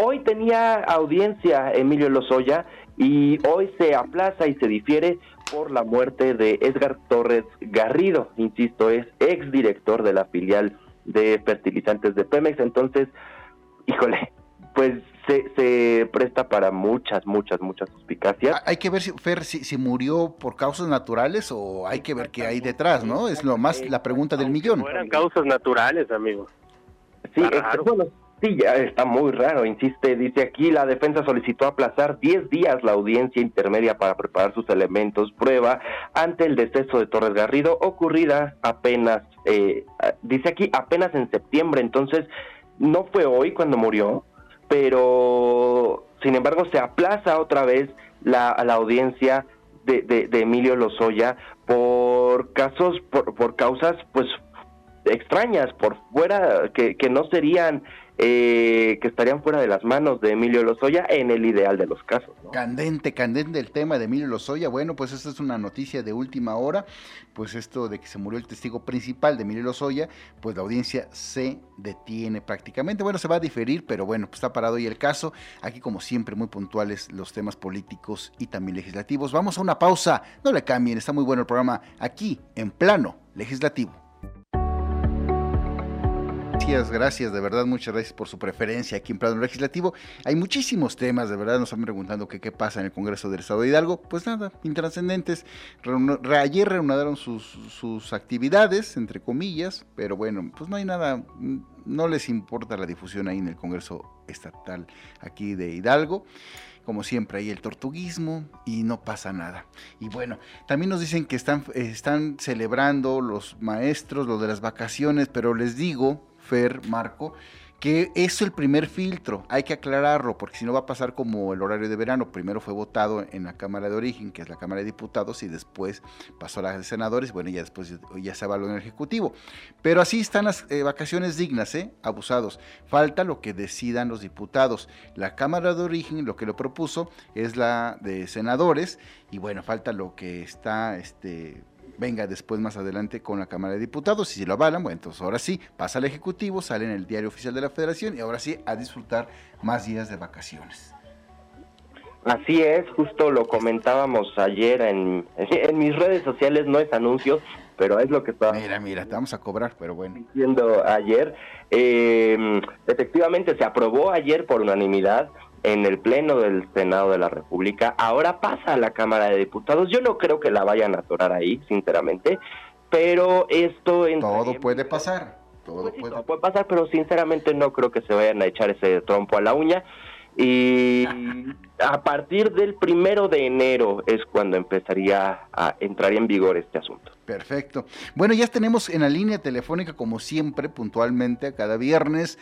Hoy tenía audiencia Emilio Lozoya y hoy se aplaza y se difiere por la muerte de Edgar Torres Garrido, insisto, es exdirector de la filial de fertilizantes de Pemex, entonces, híjole, pues se, se, presta para muchas, muchas, muchas suspicacias. Hay que ver si, Fer, si, murió por causas naturales o hay que ver qué hay detrás, ¿no? Es lo más la pregunta del millón. eran causas naturales, amigo. Sí, es, bueno, Sí, ya está muy raro, insiste, dice aquí, la defensa solicitó aplazar 10 días la audiencia intermedia para preparar sus elementos prueba ante el deceso de Torres Garrido, ocurrida apenas, eh, dice aquí, apenas en septiembre, entonces no fue hoy cuando murió, pero sin embargo se aplaza otra vez la, la audiencia de, de, Emilio Lozoya por casos, por, por causas pues extrañas, por fuera, que, que no serían eh, que estarían fuera de las manos de Emilio Lozoya en el ideal de los casos. Candente, candente el tema de Emilio Lozoya. Bueno, pues esta es una noticia de última hora. Pues esto de que se murió el testigo principal de Emilio Lozoya, pues la audiencia se detiene prácticamente. Bueno, se va a diferir, pero bueno, pues está parado hoy el caso. Aquí, como siempre, muy puntuales los temas políticos y también legislativos. Vamos a una pausa. No le cambien, está muy bueno el programa aquí en plano legislativo. Gracias, gracias, de verdad, muchas gracias por su preferencia aquí en Plano Legislativo. Hay muchísimos temas, de verdad, nos están preguntando que qué pasa en el Congreso del Estado de Hidalgo. Pues nada, intrascendentes. Ayer reanudaron sus, sus actividades, entre comillas, pero bueno, pues no hay nada, no les importa la difusión ahí en el Congreso Estatal aquí de Hidalgo como siempre, hay el tortuguismo y no pasa nada. Y bueno, también nos dicen que están, están celebrando los maestros lo de las vacaciones, pero les digo, Fer, Marco, que es el primer filtro, hay que aclararlo, porque si no va a pasar como el horario de verano, primero fue votado en la Cámara de Origen, que es la Cámara de Diputados, y después pasó a la de Senadores, bueno, ya después ya se evaluó en el Ejecutivo. Pero así están las eh, vacaciones dignas, ¿eh? Abusados. Falta lo que decidan los diputados. La Cámara de Origen lo que lo propuso es la de Senadores, y bueno, falta lo que está, este venga después más adelante con la Cámara de Diputados y si lo avalan, bueno, entonces ahora sí pasa al Ejecutivo, sale en el diario oficial de la Federación y ahora sí a disfrutar más días de vacaciones. Así es, justo lo comentábamos ayer en, en mis redes sociales, no es anuncio, pero es lo que está. Mira, mira, te vamos a cobrar, pero bueno. Diciendo ayer, em, efectivamente se aprobó ayer por unanimidad en el Pleno del Senado de la República, ahora pasa a la Cámara de Diputados. Yo no creo que la vayan a atorar ahí, sinceramente, pero esto... Todo puede pasar. Todo, pues puede... puede pasar, pero sinceramente no creo que se vayan a echar ese trompo a la uña. Y a partir del primero de enero es cuando empezaría a entrar en vigor este asunto. Perfecto. Bueno, ya tenemos en la línea telefónica, como siempre, puntualmente, cada viernes,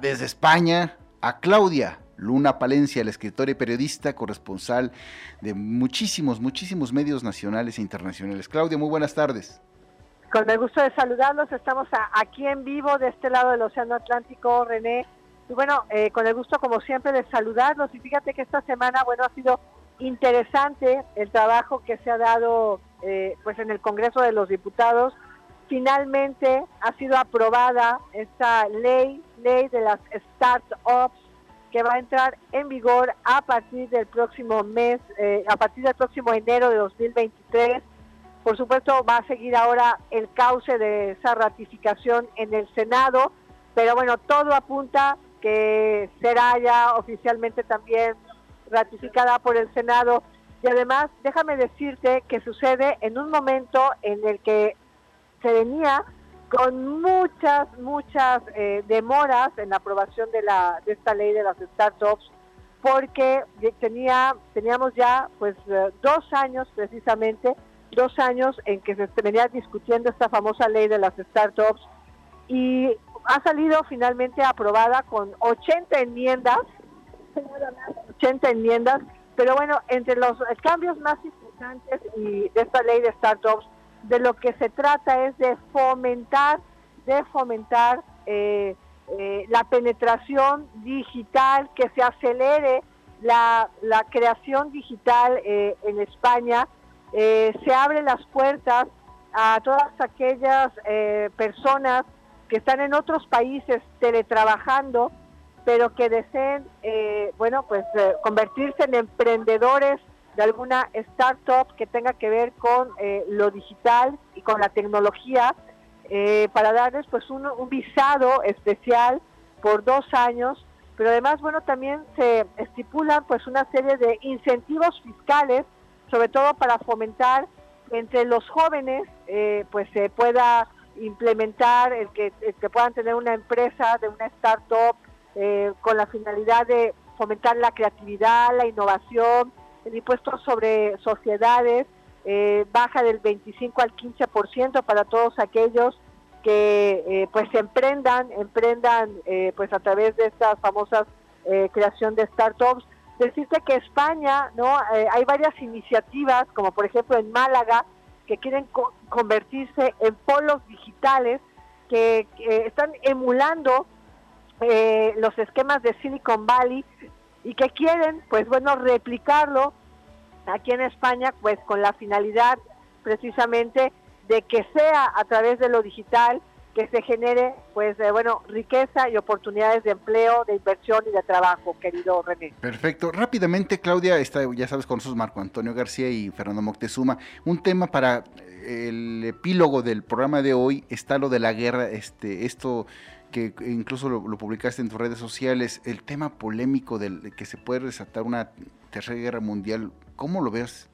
desde España, a Claudia Luna Palencia, la escritora y periodista, corresponsal de muchísimos, muchísimos medios nacionales e internacionales. Claudia, muy buenas tardes. Con el gusto de saludarlos, estamos aquí en vivo de este lado del Océano Atlántico, René. Y bueno, eh, con el gusto como siempre de saludarlos. Y fíjate que esta semana, bueno, ha sido interesante el trabajo que se ha dado eh, pues en el Congreso de los Diputados. Finalmente ha sido aprobada esta ley, ley de las startups va a entrar en vigor a partir del próximo mes, eh, a partir del próximo enero de 2023. Por supuesto, va a seguir ahora el cauce de esa ratificación en el Senado, pero bueno, todo apunta que será ya oficialmente también ratificada por el Senado. Y además, déjame decirte que sucede en un momento en el que se venía con muchas, muchas eh, demoras en la aprobación de, la, de esta ley de las startups, porque tenía, teníamos ya pues eh, dos años precisamente, dos años en que se venía discutiendo esta famosa ley de las startups y ha salido finalmente aprobada con 80 enmiendas, 80 enmiendas, pero bueno, entre los cambios más importantes y de esta ley de startups de lo que se trata es de fomentar, de fomentar eh, eh, la penetración digital, que se acelere la, creación digital eh, en España, se abren las puertas a todas aquellas personas que están en otros países teletrabajando, pero que deseen, bueno, pues convertirse en emprendedores de alguna startup que tenga que ver con eh, lo digital y con la tecnología eh, para darles pues un, visado especial por dos años. Pero además bueno también se estipulan pues una serie de incentivos fiscales sobre todo para fomentar entre los jóvenes eh, pues se pueda implementar el que, el que puedan tener una empresa de una startup con la finalidad de fomentar la creatividad, la innovación, el impuesto sobre sociedades eh, baja del 25 al 15% para todos aquellos que eh, pues emprendan, emprendan eh, pues a través de estas famosas creación de startups. Decirte que España, ¿no? hay varias iniciativas, como por ejemplo en Málaga, que quieren convertirse en polos digitales que están emulando los esquemas de Silicon Valley y que quieren, pues bueno, replicarlo aquí en España, pues con la finalidad precisamente de que sea a través de lo digital que se genere, pues, bueno, riqueza y oportunidades de empleo, de inversión y de trabajo, querido René. Perfecto. Rápidamente, Claudia, está, ya sabes, con nosotros Marco Antonio García y Fernando Moctezuma. Un tema para el epílogo del programa de hoy está lo de la guerra, este, esto que incluso lo, publicaste en tus redes sociales, el tema polémico del que se puede desatar una tercera guerra mundial, ¿cómo lo ves?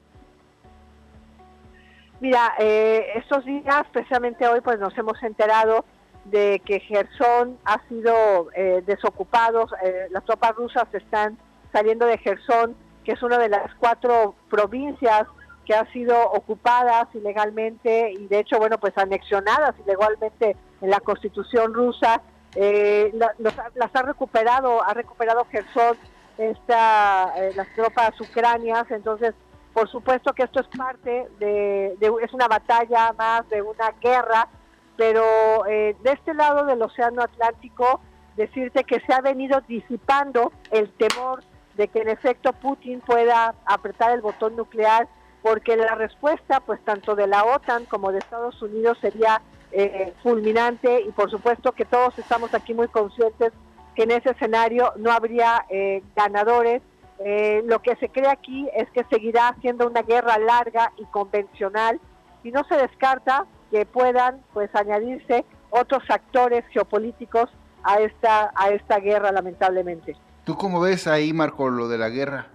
Mira, eh, estos días, precisamente hoy, pues nos hemos enterado de que Gerson ha sido eh, desocupado, eh, las tropas rusas están saliendo de Gerson, que es una de las cuatro provincias que han sido ocupadas ilegalmente y de hecho, bueno, pues anexionadas ilegalmente en la constitución rusa, eh, las ha recuperado, ha recuperado Gerson esta, eh, las tropas ucranias, entonces por supuesto que esto es parte de, es una batalla más de una guerra, pero eh, de este lado del Océano Atlántico, decirte que se ha venido disipando el temor de que en efecto Putin pueda apretar el botón nuclear porque la respuesta, pues tanto de la OTAN como de Estados Unidos sería eh, fulminante y por supuesto que todos estamos aquí muy conscientes que en ese escenario no habría eh, ganadores. Eh, lo que se cree aquí es que seguirá siendo una guerra larga y convencional y no se descarta que puedan pues añadirse otros actores geopolíticos a esta a esta guerra lamentablemente. ¿Tú cómo ves ahí, Marco, lo de la guerra?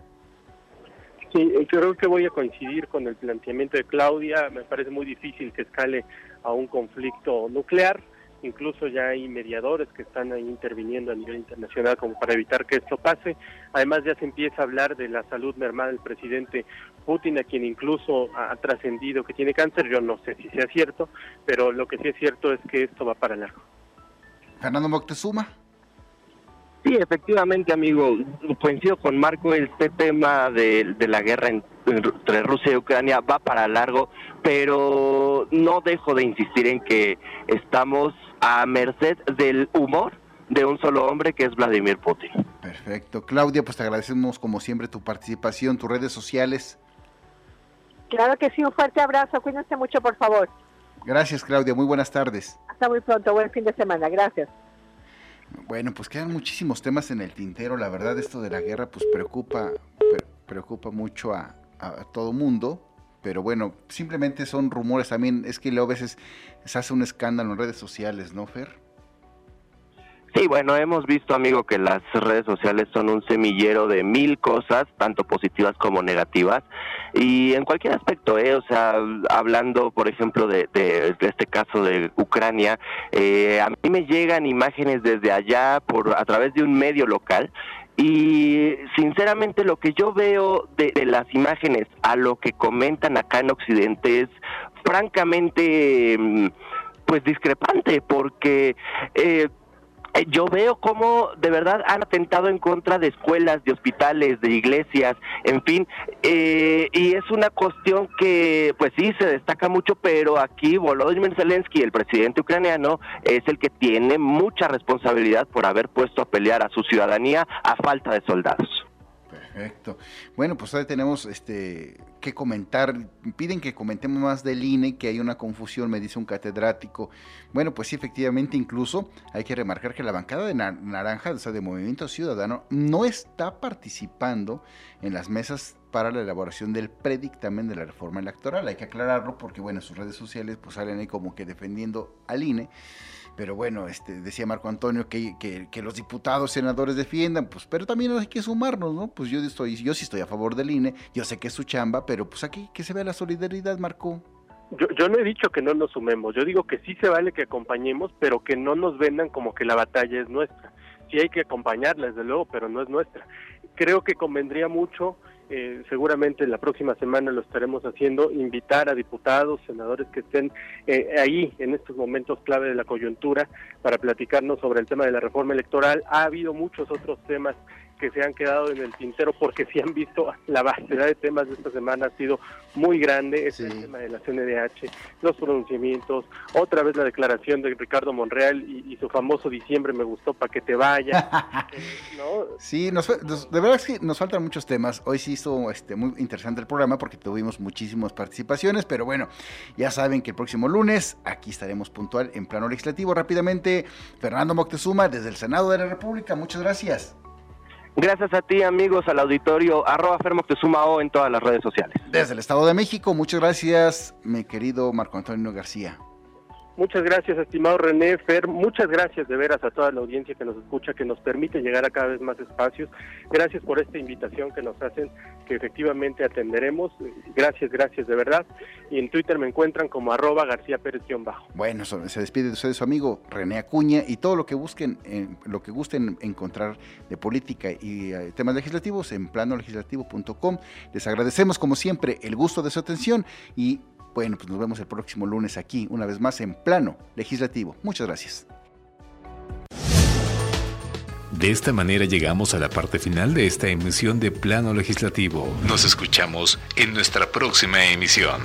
Sí, eh, creo que voy a coincidir con el planteamiento de Claudia. Me parece muy difícil que escale a un conflicto nuclear. Incluso ya hay mediadores que están ahí interviniendo a nivel internacional como para evitar que esto pase. Además ya se empieza a hablar de la salud mermada del presidente Putin, a quien incluso ha trascendido que tiene cáncer. Yo no sé si sea cierto, pero lo que sí es cierto es que esto va para largo. Fernando Moctezuma. Sí, efectivamente, amigo, coincido con Marco, este tema de, la guerra entre Rusia y Ucrania va para largo, pero no dejo de insistir en que estamos a merced del humor de un solo hombre que es Vladimir Putin. Perfecto. Claudia, pues te agradecemos como siempre tu participación, tus redes sociales. Claro que sí, un fuerte abrazo, cuídense mucho, por favor. Gracias, Claudia, muy buenas tardes. Hasta muy pronto, buen fin de semana, gracias. Bueno, pues quedan muchísimos temas en el tintero. La verdad, esto de la guerra, pues preocupa, preocupa mucho a, a todo mundo. Pero bueno, simplemente son rumores también. Es que luego a veces se hace un escándalo en redes sociales, ¿no, Fer? Sí, bueno, hemos visto, amigo, que las redes sociales son un semillero de mil cosas, tanto positivas como negativas, y en cualquier aspecto, ¿eh? O sea, hablando, por ejemplo, de, este caso de Ucrania, eh, a mí me llegan imágenes desde allá por a través de un medio local y sinceramente lo que yo veo de, de, las imágenes a lo que comentan acá en Occidente es francamente mm, pues discrepante porque eh, yo veo cómo de verdad han atentado en contra de escuelas, de hospitales, de iglesias, en fin, eh, y es una cuestión que pues sí se destaca mucho, pero aquí Volodymyr Zelensky, el presidente ucraniano, es el que tiene mucha responsabilidad por haber puesto a pelear a su ciudadanía a falta de soldados. Perfecto. Bueno, pues ahora tenemos este que comentar. Piden que comentemos más del INE, que hay una confusión, me dice un catedrático. Bueno, pues sí, efectivamente, incluso hay que remarcar que la bancada de Naranja, o sea, de Movimiento Ciudadano, no está participando en las mesas para la elaboración del predictamen de la reforma electoral. Hay que aclararlo porque, bueno, en sus redes sociales pues salen ahí como que defendiendo al INE pero bueno, este, decía Marco Antonio que, que, los diputados, senadores defiendan, pues, pero también hay que sumarnos, ¿no? Pues yo estoy, yo sí estoy a favor del INE, yo sé que es su chamba, pero pues aquí que se vea la solidaridad, Marco. Yo, yo no he dicho que no nos sumemos, yo digo que sí se vale que acompañemos, pero que no nos vendan como que la batalla es nuestra. Sí hay que acompañarla, desde luego, pero no es nuestra. Creo que convendría mucho eh, seguramente la próxima semana lo estaremos haciendo, invitar a diputados, senadores que estén eh, ahí en estos momentos clave de la coyuntura para platicarnos sobre el tema de la reforma electoral. Ha habido muchos otros temas que se han quedado en el tintero porque si han visto la variedad de temas de esta semana ha sido muy grande, es el tema de la CNDH, los pronunciamientos, otra vez la declaración de Ricardo Monreal y, su famoso diciembre me gustó para que te vaya. Sí, nos, de verdad es que nos faltan muchos temas. Hoy sí hizo este, muy interesante el programa porque tuvimos muchísimas participaciones, pero bueno, ya saben que el próximo lunes aquí estaremos puntual en plano legislativo. Rápidamente, Fernando Moctezuma desde el Senado de la República, muchas gracias. Gracias a ti, amigos, al auditorio, arroba O en todas las redes sociales. Desde el Estado de México, muchas gracias, mi querido Marco Antonio García. Muchas gracias, estimado René Fer. Muchas gracias de veras a toda la audiencia que nos escucha, que nos permite llegar a cada vez más espacios. Gracias por esta invitación que nos hacen, que efectivamente atenderemos. Gracias, gracias de verdad. Y en Twitter me encuentran como arroba García Pérez bajo. Bueno, se despide de ustedes su amigo René Acuña y todo lo que busquen, lo que gusten encontrar de política y eh, temas legislativos en planolegislativo.com. Les agradecemos como siempre el gusto de su atención y bueno, pues nos vemos el próximo lunes aquí, una vez más en plano legislativo. Muchas gracias. De esta manera llegamos a la parte final de esta emisión de Plano Legislativo. Nos escuchamos en nuestra próxima emisión.